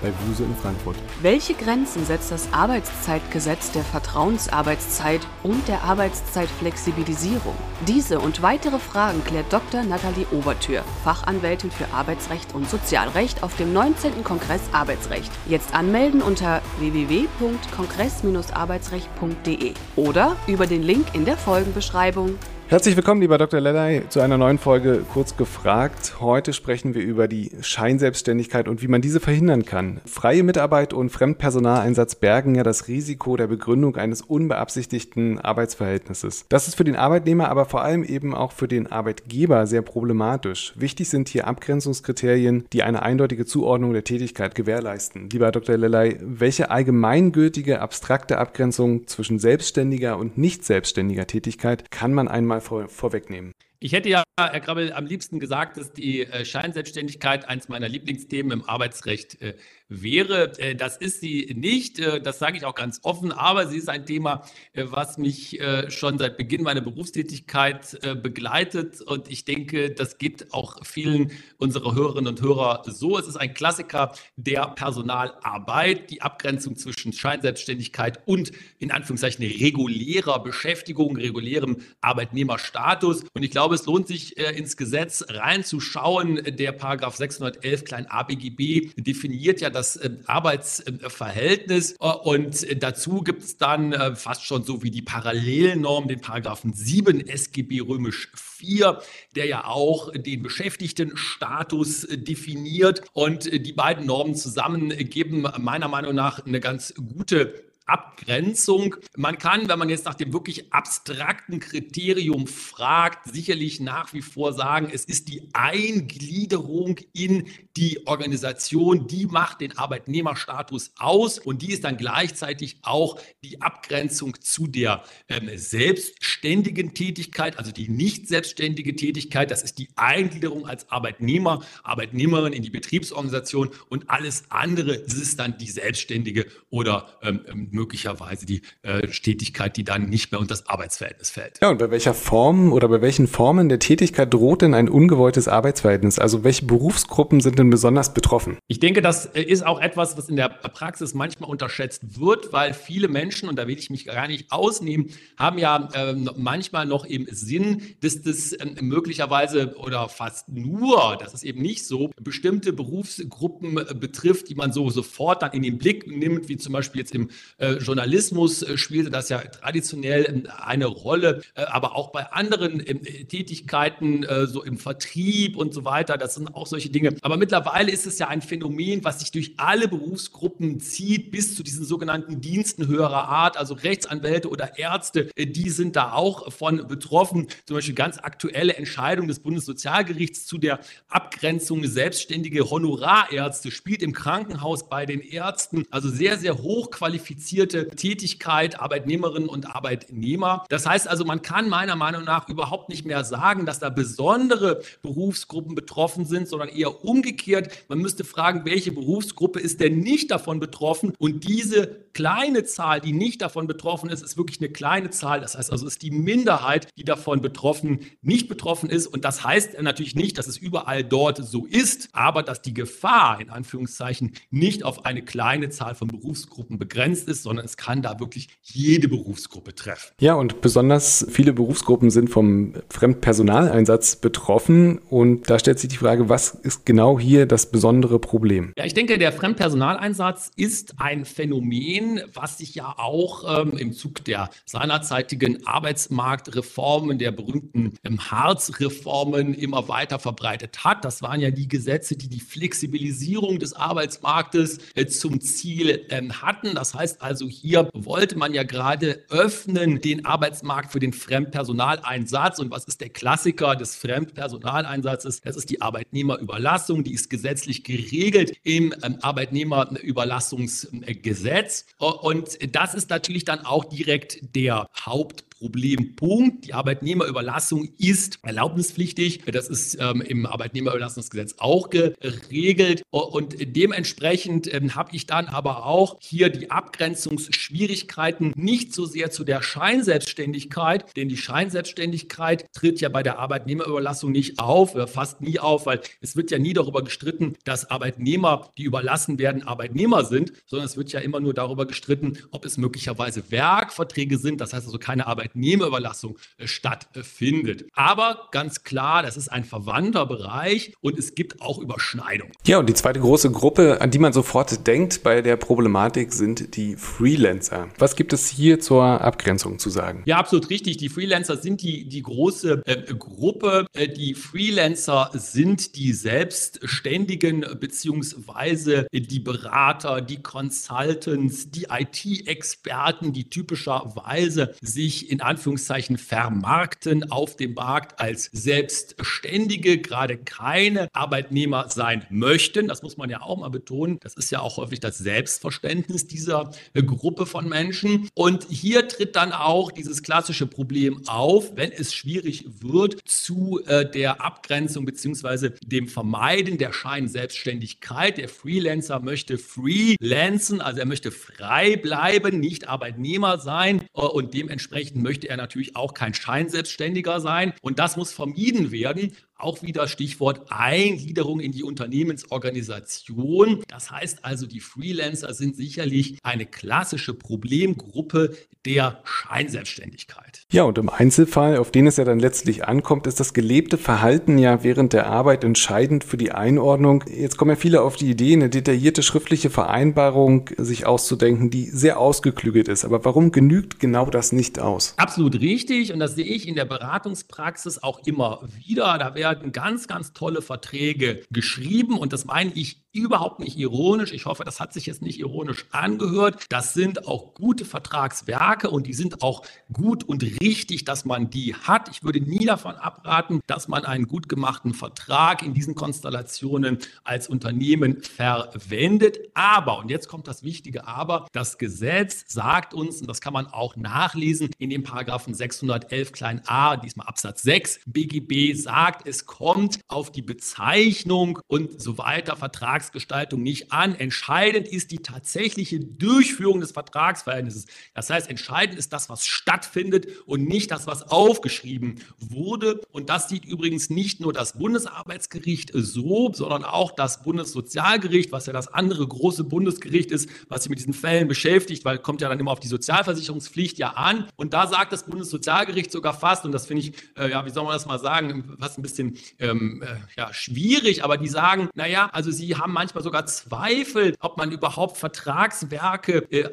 bei Wuse in Frankfurt. Welche Grenzen setzt das Arbeitszeitgesetz der Vertrauensarbeitszeit und der Arbeitszeitflexibilisierung? Diese und weitere Fragen klärt Dr. Nathalie Obertür, Fachanwältin für Arbeitsrecht und Sozialrecht auf dem 19. Kongress Arbeitsrecht. Jetzt anmelden unter www.kongress-arbeitsrecht.de oder über den Link in der Folgenbeschreibung. Herzlich willkommen, lieber Dr. Lellay, zu einer neuen Folge Kurz gefragt. Heute sprechen wir über die Scheinselbstständigkeit und wie man diese verhindern kann. Freie Mitarbeit und Fremdpersonaleinsatz bergen ja das Risiko der Begründung eines unbeabsichtigten Arbeitsverhältnisses. Das ist für den Arbeitnehmer, aber vor allem eben auch für den Arbeitgeber sehr problematisch. Wichtig sind hier Abgrenzungskriterien, die eine eindeutige Zuordnung der Tätigkeit gewährleisten. Lieber Dr. Lellay, welche allgemeingültige, abstrakte Abgrenzung zwischen selbstständiger und nicht selbstständiger Tätigkeit kann man einmal mal vor, vorwegnehmen. Ich hätte ja, Herr Krabbel, am liebsten gesagt, dass die äh, Scheinselbstständigkeit eines meiner Lieblingsthemen im Arbeitsrecht äh, wäre. Äh, das ist sie nicht, das sage ich auch ganz offen, aber sie ist ein Thema, was mich schon seit Beginn meiner Berufstätigkeit begleitet und ich denke, das geht auch vielen unserer Hörerinnen und Hörer so. Es ist ein Klassiker der Personalarbeit, die Abgrenzung zwischen Scheinselbstständigkeit und in Anführungszeichen regulärer Beschäftigung, regulärem Arbeitnehmerstatus. Und ich glaube, es lohnt sich ins Gesetz reinzuschauen. Der Paragraph 611 klein ABGB definiert ja das ähm, Arbeitsverhältnis. Äh, und dazu gibt es dann äh, fast schon so wie die Parallelnorm, den Paragraphen 7 SGB römisch 4, der ja auch den Beschäftigtenstatus äh, definiert. Und die beiden Normen zusammen geben meiner Meinung nach eine ganz gute Abgrenzung. Man kann, wenn man jetzt nach dem wirklich abstrakten Kriterium fragt, sicherlich nach wie vor sagen, es ist die Eingliederung in die Organisation, die macht den Arbeitnehmerstatus aus und die ist dann gleichzeitig auch die Abgrenzung zu der ähm, selbstständigen Tätigkeit, also die nicht selbstständige Tätigkeit. Das ist die Eingliederung als Arbeitnehmer, Arbeitnehmerin in die Betriebsorganisation und alles andere ist dann die selbstständige oder ähm, möglicherweise die äh, Tätigkeit, die dann nicht mehr unter das Arbeitsverhältnis fällt. Ja, und bei welcher Form oder bei welchen Formen der Tätigkeit droht denn ein ungewolltes Arbeitsverhältnis? Also welche Berufsgruppen sind denn besonders betroffen? Ich denke, das äh, ist auch etwas, was in der Praxis manchmal unterschätzt wird, weil viele Menschen, und da will ich mich gar nicht ausnehmen, haben ja äh, manchmal noch im Sinn, dass das äh, möglicherweise oder fast nur, das ist eben nicht so, bestimmte Berufsgruppen äh, betrifft, die man so sofort dann in den Blick nimmt, wie zum Beispiel jetzt im äh, Journalismus äh, spielte das ja traditionell ähm, eine Rolle, äh, aber auch bei anderen ähm, Tätigkeiten, so im Vertrieb und so weiter, das sind auch solche Dinge. Aber mittlerweile ist es ja ein Phänomen, was sich durch alle Berufsgruppen zieht, bis zu diesen sogenannten Diensten höherer Art, also Rechtsanwälte oder Ärzte, die sind da auch von betroffen. Zum Beispiel ganz aktuelle Entscheidung des Bundessozialgerichts zu der Abgrenzung selbstständige Honorarärzte spielt im Krankenhaus bei den Ärzten, also sehr, sehr hoch qualifiziert qualifizierte Tätigkeit Arbeitnehmerinnen und Arbeitnehmer. Das heißt also, man kann meiner Meinung nach überhaupt nicht mehr sagen, dass da besondere Berufsgruppen betroffen sind, sondern eher umgekehrt. Man müsste fragen, welche Berufsgruppe ist denn nicht davon betroffen? Und diese kleine Zahl, die nicht davon betroffen ist, ist wirklich eine kleine Zahl. Das heißt also, es ist die Minderheit, die davon betroffen, nicht betroffen ist. Und das heißt natürlich nicht, dass es überall dort so ist, aber dass die Gefahr in Anführungszeichen nicht auf eine kleine Zahl von Berufsgruppen begrenzt ist, sondern es kann da wirklich jede Berufsgruppe treffen. Ja, und besonders viele Berufsgruppen sind vom Fremdpersonaleinsatz betroffen. Und da stellt sich die Frage, was ist genau hier das besondere Problem? Ja, ich denke, der Fremdpersonaleinsatz ist ein Phänomen, was sich ja auch ähm, im Zug der seinerzeitigen Arbeitsmarktreformen, der berühmten ähm, Harz-Reformen immer weiter verbreitet hat. Das waren ja die Gesetze, die die Flexibilisierung des Arbeitsmarktes äh, zum Ziel ähm, hatten. Das heißt also, hier wollte man ja gerade öffnen den Arbeitsmarkt für den Fremdpersonaleinsatz. Und was ist der Klassiker des Fremdpersonaleinsatzes? Das ist die Arbeitnehmerüberlassung. Die ist gesetzlich geregelt im ähm, Arbeitnehmerüberlassungsgesetz. Und das ist natürlich dann auch direkt der Haupt Problempunkt. Die Arbeitnehmerüberlassung ist erlaubnispflichtig. Das ist ähm, im Arbeitnehmerüberlassungsgesetz auch geregelt. Und dementsprechend ähm, habe ich dann aber auch hier die Abgrenzungsschwierigkeiten nicht so sehr zu der Scheinselbstständigkeit, denn die Scheinselbstständigkeit tritt ja bei der Arbeitnehmerüberlassung nicht auf, fast nie auf, weil es wird ja nie darüber gestritten, dass Arbeitnehmer, die überlassen werden, Arbeitnehmer sind, sondern es wird ja immer nur darüber gestritten, ob es möglicherweise Werkverträge sind, das heißt also keine Arbeitnehmerüberlassung äh, stattfindet. Aber ganz klar, das ist ein verwandter Bereich und es gibt auch Überschneidungen. Ja, und die zweite große Gruppe, an die man sofort denkt bei der Problematik, sind die Freelancer. Was gibt es hier zur Abgrenzung zu sagen? Ja, absolut richtig. Die Freelancer sind die, die große äh, Gruppe. Äh, die Freelancer sind die Selbstständigen beziehungsweise die Berater, die Consultants, die IT-Experten, die typischerweise sich in Anführungszeichen vermarkten auf dem Markt als Selbstständige, gerade keine Arbeitnehmer sein möchten. Das muss man ja auch mal betonen. Das ist ja auch häufig das Selbstverständnis dieser Gruppe von Menschen. Und hier tritt dann auch dieses klassische Problem auf, wenn es schwierig wird zu äh, der Abgrenzung bzw. dem Vermeiden der Scheinselbstständigkeit. Der Freelancer möchte freelancen, also er möchte frei bleiben, nicht Arbeitnehmer sein äh, und dementsprechend möchte er natürlich auch kein Scheinselbstständiger sein. Und das muss vermieden werden. Auch wieder Stichwort Eingliederung in die Unternehmensorganisation. Das heißt also, die Freelancer sind sicherlich eine klassische Problemgruppe der Scheinselbstständigkeit. Ja, und im Einzelfall, auf den es ja dann letztlich ankommt, ist das gelebte Verhalten ja während der Arbeit entscheidend für die Einordnung. Jetzt kommen ja viele auf die Idee, eine detaillierte schriftliche Vereinbarung sich auszudenken, die sehr ausgeklügelt ist. Aber warum genügt genau das nicht aus? Absolut richtig. Und das sehe ich in der Beratungspraxis auch immer wieder. Da werden werden ganz, ganz tolle Verträge geschrieben und das meine ich überhaupt nicht ironisch. Ich hoffe, das hat sich jetzt nicht ironisch angehört. Das sind auch gute Vertragswerke und die sind auch gut und richtig, dass man die hat. Ich würde nie davon abraten, dass man einen gut gemachten Vertrag in diesen Konstellationen als Unternehmen verwendet. Aber, und jetzt kommt das wichtige Aber, das Gesetz sagt uns, und das kann man auch nachlesen in dem Paragraphen 611 klein a, diesmal Absatz 6 BGB, sagt, es kommt auf die Bezeichnung und so weiter, Vertragsgestaltung nicht an. Entscheidend ist die tatsächliche Durchführung des Vertragsverhältnisses. Das heißt, entscheidend ist das, was stattfindet und nicht das, was aufgeschrieben wurde. Und das sieht übrigens nicht nur das Bundesarbeitsgericht so, sondern auch das Bundessozialgericht, was ja das andere große Bundesgericht ist, was sich mit diesen Fällen beschäftigt, weil kommt ja dann immer auf die Sozialversicherungspflicht ja an. Und da sagt das Bundessozialgericht sogar fast, und das finde ich, äh, ja, wie soll man das mal sagen, fast ein bisschen ähm, äh, ja, schwierig, aber die sagen, naja, also sie haben manchmal sogar Zweifel, ob man überhaupt Vertragswerke äh,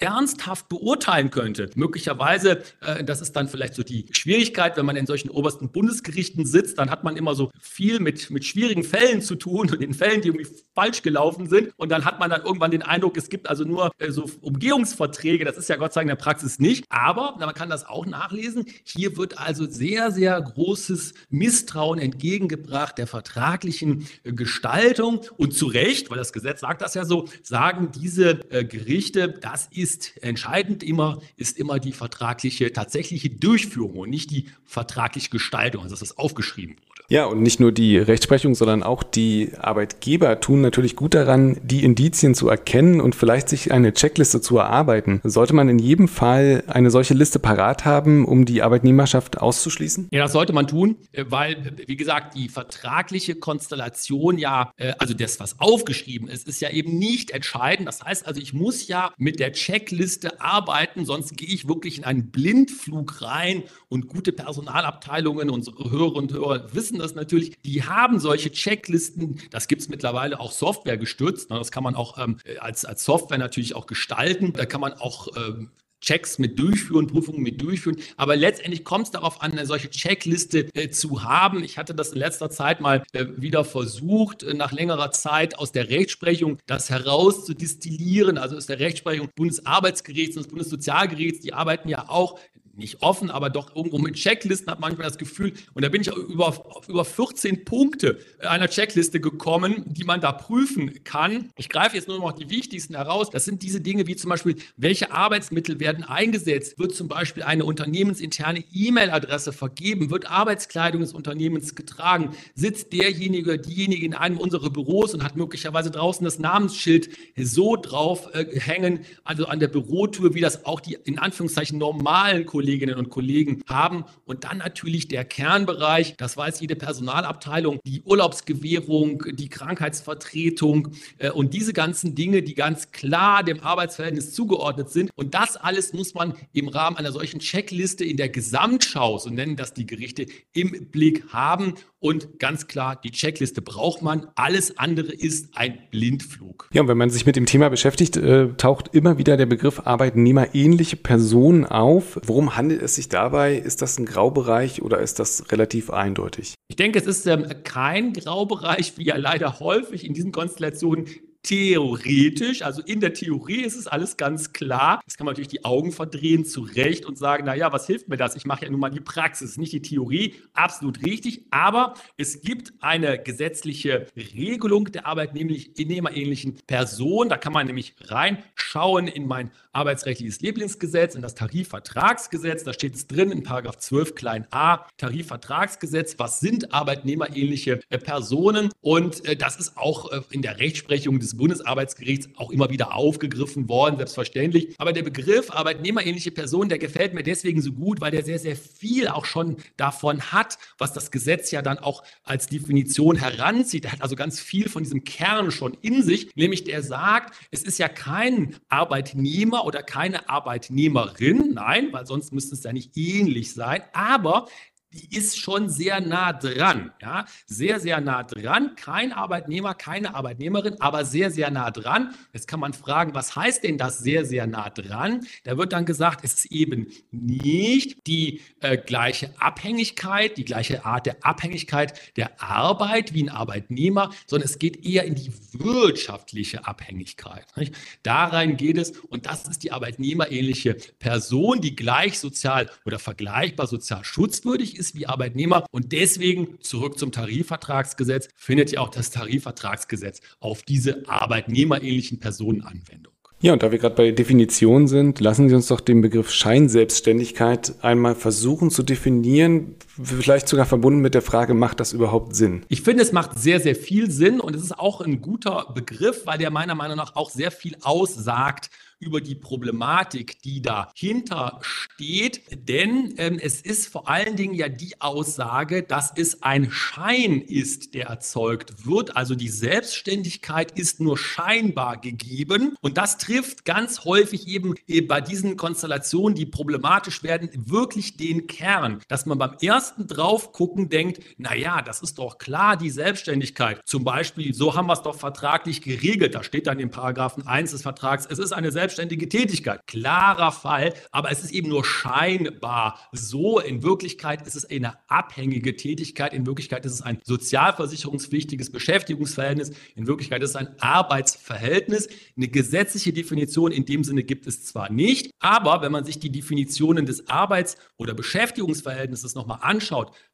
ernsthaft beurteilen könnte. Möglicherweise, äh, das ist dann vielleicht so die Schwierigkeit, wenn man in solchen obersten Bundesgerichten sitzt, dann hat man immer so viel mit, mit schwierigen Fällen zu tun und den Fällen, die irgendwie falsch gelaufen sind. Und dann hat man dann irgendwann den Eindruck, es gibt also nur äh, so Umgehungsverträge. Das ist ja Gott sei Dank in der Praxis nicht. Aber man kann das auch nachlesen. Hier wird also sehr, sehr großes Misstrauen entgegengebracht der vertraglichen äh, Gestaltung. Und zu Recht, weil das Gesetz sagt das ja so, sagen diese äh, Gerichte, das ist entscheidend immer, ist immer die vertragliche, tatsächliche Durchführung und nicht die vertragliche Gestaltung, also dass das aufgeschrieben wurde. Ja, und nicht nur die Rechtsprechung, sondern auch die Arbeitgeber tun natürlich gut daran, die Indizien zu erkennen und vielleicht sich eine Checkliste zu erarbeiten. Sollte man in jedem Fall eine solche Liste parat haben, um die Arbeitnehmerschaft auszuschließen? Ja, das sollte man tun, äh, weil, wie gesagt, die vertragliche Konstellation ja, äh, also das, was aufgeschrieben ist, ist ja eben nicht entscheidend. Das heißt also, ich muss ja mit der Checkliste arbeiten, sonst gehe ich wirklich in einen Blindflug rein und gute Personalabteilungen, unsere Hörer und Hörer wissen das natürlich, die haben solche Checklisten. Das gibt es mittlerweile auch Software gestützt. Das kann man auch ähm, als, als Software natürlich auch gestalten. Da kann man auch ähm, Checks mit durchführen, Prüfungen mit durchführen. Aber letztendlich kommt es darauf an, eine solche Checkliste äh, zu haben. Ich hatte das in letzter Zeit mal äh, wieder versucht, äh, nach längerer Zeit aus der Rechtsprechung das herauszudistillieren, also aus der Rechtsprechung Bundesarbeitsgerichts und des Bundessozialgerichts. Die arbeiten ja auch nicht offen, aber doch irgendwo mit Checklisten hat manchmal das Gefühl, und da bin ich über, auf über 14 Punkte einer Checkliste gekommen, die man da prüfen kann. Ich greife jetzt nur noch die wichtigsten heraus. Das sind diese Dinge wie zum Beispiel, welche Arbeitsmittel werden eingesetzt? Wird zum Beispiel eine unternehmensinterne E-Mail-Adresse vergeben? Wird Arbeitskleidung des Unternehmens getragen? Sitzt derjenige oder diejenige in einem unserer Büros und hat möglicherweise draußen das Namensschild so drauf äh, hängen, also an der Bürotür, wie das auch die in Anführungszeichen normalen Kollegen Kolleginnen und Kollegen haben. Und dann natürlich der Kernbereich, das weiß jede Personalabteilung, die Urlaubsgewährung, die Krankheitsvertretung äh, und diese ganzen Dinge, die ganz klar dem Arbeitsverhältnis zugeordnet sind. Und das alles muss man im Rahmen einer solchen Checkliste in der Gesamtschau, so nennen das die Gerichte, im Blick haben. Und ganz klar, die Checkliste braucht man. Alles andere ist ein Blindflug. Ja, und wenn man sich mit dem Thema beschäftigt, äh, taucht immer wieder der Begriff Arbeitnehmerähnliche Personen auf. Worum handelt es sich dabei? Ist das ein Graubereich oder ist das relativ eindeutig? Ich denke, es ist ähm, kein Graubereich, wie ja leider häufig in diesen Konstellationen theoretisch, also in der Theorie ist es alles ganz klar. Jetzt kann man natürlich die Augen verdrehen, zu Recht und sagen, naja, was hilft mir das? Ich mache ja nun mal die Praxis, nicht die Theorie. Absolut richtig. Aber es gibt eine gesetzliche Regelung der arbeitnehmerähnlichen Person. Da kann man nämlich reinschauen in mein arbeitsrechtliches Lieblingsgesetz, in das Tarifvertragsgesetz. Da steht es drin in Paragraph 12 klein a Tarifvertragsgesetz. Was sind arbeitnehmerähnliche Personen? Und äh, das ist auch äh, in der Rechtsprechung des Bundesarbeitsgerichts auch immer wieder aufgegriffen worden, selbstverständlich. Aber der Begriff arbeitnehmerähnliche Person, der gefällt mir deswegen so gut, weil der sehr, sehr viel auch schon davon hat, was das Gesetz ja dann auch als Definition heranzieht. Er hat also ganz viel von diesem Kern schon in sich, nämlich der sagt, es ist ja kein Arbeitnehmer oder keine Arbeitnehmerin, nein, weil sonst müsste es ja nicht ähnlich sein, aber die ist schon sehr nah dran, ja, sehr, sehr nah dran. Kein Arbeitnehmer, keine Arbeitnehmerin, aber sehr, sehr nah dran. Jetzt kann man fragen, was heißt denn das sehr, sehr nah dran? Da wird dann gesagt, es ist eben nicht die äh, gleiche Abhängigkeit, die gleiche Art der Abhängigkeit der Arbeit wie ein Arbeitnehmer, sondern es geht eher in die wirtschaftliche Abhängigkeit. Nicht? Darein geht es und das ist die arbeitnehmerähnliche Person, die gleich sozial oder vergleichbar sozial schutzwürdig ist ist wie Arbeitnehmer. Und deswegen zurück zum Tarifvertragsgesetz findet ja auch das Tarifvertragsgesetz auf diese arbeitnehmerähnlichen Personen Anwendung. Ja, und da wir gerade bei Definition sind, lassen Sie uns doch den Begriff Scheinselbstständigkeit einmal versuchen zu definieren, vielleicht sogar verbunden mit der Frage, macht das überhaupt Sinn? Ich finde, es macht sehr, sehr viel Sinn und es ist auch ein guter Begriff, weil der meiner Meinung nach auch sehr viel aussagt über die Problematik, die dahinter steht. Denn ähm, es ist vor allen Dingen ja die Aussage, dass es ein Schein ist, der erzeugt wird. Also die Selbstständigkeit ist nur scheinbar gegeben. Und das trifft ganz häufig eben bei diesen Konstellationen, die problematisch werden, wirklich den Kern, dass man beim ersten draufgucken denkt, naja, das ist doch klar, die Selbstständigkeit. Zum Beispiel, so haben wir es doch vertraglich geregelt. Da steht dann in Paragraphen 1 des Vertrags, es ist eine selbstständige Tätigkeit. Klarer Fall, aber es ist eben nur scheinbar so. In Wirklichkeit ist es eine abhängige Tätigkeit. In Wirklichkeit ist es ein sozialversicherungspflichtiges Beschäftigungsverhältnis. In Wirklichkeit ist es ein Arbeitsverhältnis. Eine gesetzliche Definition in dem Sinne gibt es zwar nicht, aber wenn man sich die Definitionen des Arbeits- oder Beschäftigungsverhältnisses nochmal anschaut,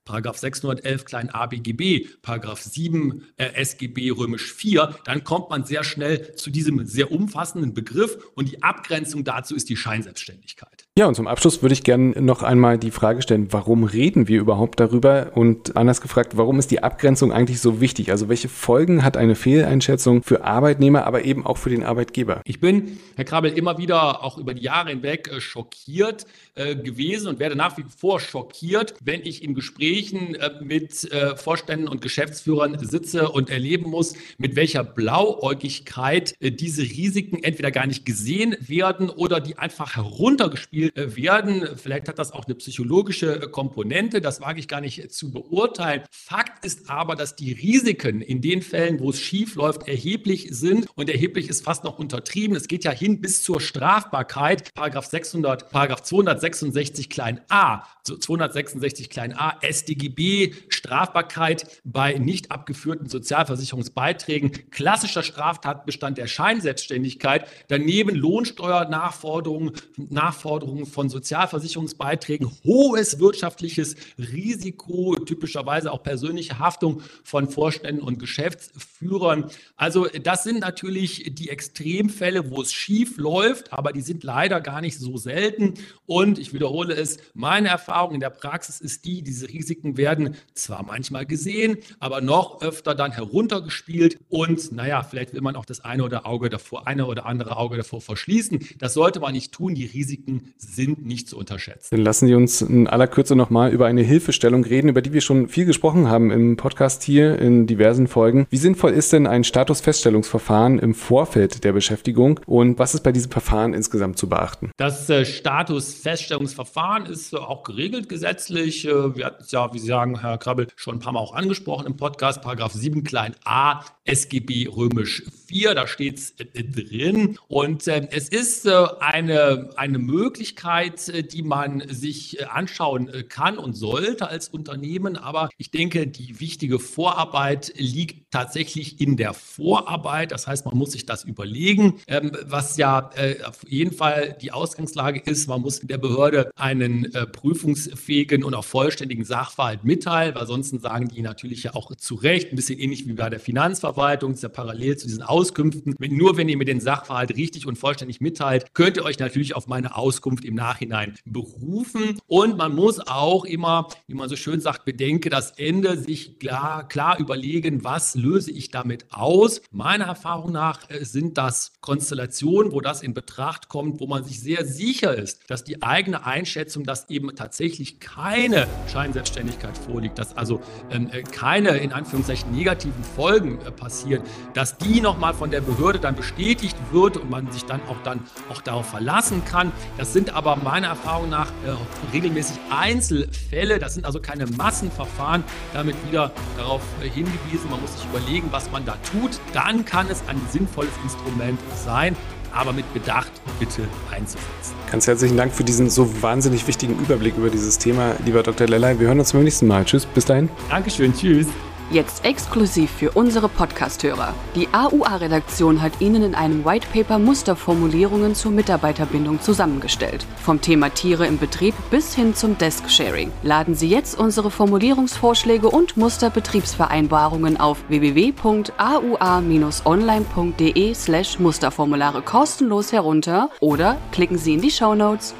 Paragraph 611 klein a BGB, Paragraph 7 äh, SGB römisch 4, dann kommt man sehr schnell zu diesem sehr umfassenden Begriff und die Abgrenzung dazu ist die Scheinselbstständigkeit. Ja, und zum Abschluss würde ich gerne noch einmal die Frage stellen, warum reden wir überhaupt darüber? Und anders gefragt, warum ist die Abgrenzung eigentlich so wichtig? Also welche Folgen hat eine Fehleinschätzung für Arbeitnehmer, aber eben auch für den Arbeitgeber? Ich bin, Herr Krabbel, immer wieder auch über die Jahre hinweg äh, schockiert äh, gewesen und werde nach wie vor schockiert, wenn ich in Gesprächen äh, mit Vorständen und Geschäftsführern sitze und erleben muss, mit welcher Blauäugigkeit diese Risiken entweder gar nicht gesehen werden oder die einfach heruntergespielt werden. Vielleicht hat das auch eine psychologische äh, Komponente, das wage ich gar nicht zu beurteilen. Fakt ist aber, dass die Risiken in den Fällen, wo es schief läuft, erheblich sind und erheblich ist fast noch untertrieben. Es geht ja hin bis zur Strafbarkeit. Paragraph 600, Paragraph 266 klein a, 266 klein a StGB, Strafbarkeit bei nicht abgeführten Sozialversicherungsbeiträgen, klassischer Straftatbestand der Scheinselbstständigkeit, daneben Lohnsteuernachforderungen, Nachforderungen von Sozialversicherungsbeiträgen, hohes wirtschaftliches Risiko, typischerweise auch persönliche Haftung von Vorständen und Geschäftsführern. Also das sind natürlich die Extremfälle, wo es schief läuft, aber die sind leider gar nicht so selten. Und ich wiederhole es, meine Erfahrung in der Praxis ist die, diese Risiken werden zwar manchmal gesehen, aber noch öfter dann heruntergespielt. Und naja, vielleicht will man auch das eine oder Auge davor, eine oder andere Auge davor verschließen. Das sollte man nicht tun. Die Risiken sind nicht zu unterschätzen. Dann lassen Sie uns in aller Kürze nochmal über eine Hilfestellung reden, über die wir schon viel gesprochen haben im Podcast hier in diversen Folgen. Wie sinnvoll ist denn ein Statusfeststellungsverfahren im Vorfeld der Beschäftigung und was ist bei diesem Verfahren insgesamt zu beachten? Das äh, Statusfeststellungsverfahren ist äh, auch geregelt gesetzlich. Äh, wir hatten es ja, wie Sie sagen, Herr Krabbel, schon ein paar Mal auch angesprochen im Podcast, Paragraph 7 klein a SGB römisch 4, da steht es äh, drin. Und äh, es ist äh, eine, eine Möglichkeit, äh, die man sich äh, anschauen äh, kann und sollte als Unternehmen. Aber ich denke, die wichtige Vorarbeit liegt tatsächlich in der Vorarbeit. Das heißt, man muss sich das überlegen, ähm, was ja auf jeden Fall die Ausgangslage ist. Man muss der Behörde einen prüfungsfähigen und auch vollständigen Sachverhalt mitteilen, weil sonst sagen die natürlich ja auch zu Recht, ein bisschen ähnlich wie bei der Finanzverwaltung, ist ja parallel zu diesen Auskünften. Nur wenn ihr mir den Sachverhalt richtig und vollständig mitteilt, könnt ihr euch natürlich auf meine Auskunft im Nachhinein berufen. Und man muss auch immer, wie man so schön sagt, bedenke das Ende, sich klar, klar überlegen, was löse ich damit aus. Meiner Erfahrung nach äh, sind das Konstellationen, wo das in Betracht kommt, wo man sich sehr sicher ist, dass die eigene Einschätzung, dass eben tatsächlich keine Scheinselbstständigkeit vorliegt, dass also ähm, äh, keine in Anführungszeichen negativen Folgen äh, passieren, dass die nochmal von der Behörde dann bestätigt wird und man sich dann auch dann auch darauf verlassen kann. Das sind aber meiner Erfahrung nach äh, regelmäßig Einzelfälle. Das sind also keine Massenverfahren. Damit wieder darauf äh, hingewiesen, man muss sich überlegen, was man da tut. Dann kann es ein sinnvolles Instrument sein aber mit Bedacht bitte einzusetzen. Ganz herzlichen Dank für diesen so wahnsinnig wichtigen Überblick über dieses Thema, lieber Dr. Lellay. Wir hören uns beim nächsten Mal. Tschüss, bis dahin. Dankeschön, tschüss. Jetzt exklusiv für unsere Podcasthörer. Die AUA-Redaktion hat Ihnen in einem Whitepaper Musterformulierungen zur Mitarbeiterbindung zusammengestellt. Vom Thema Tiere im Betrieb bis hin zum Desk-Sharing. Laden Sie jetzt unsere Formulierungsvorschläge und Musterbetriebsvereinbarungen auf www.aua-online.de slash Musterformulare kostenlos herunter oder klicken Sie in die Show Notes.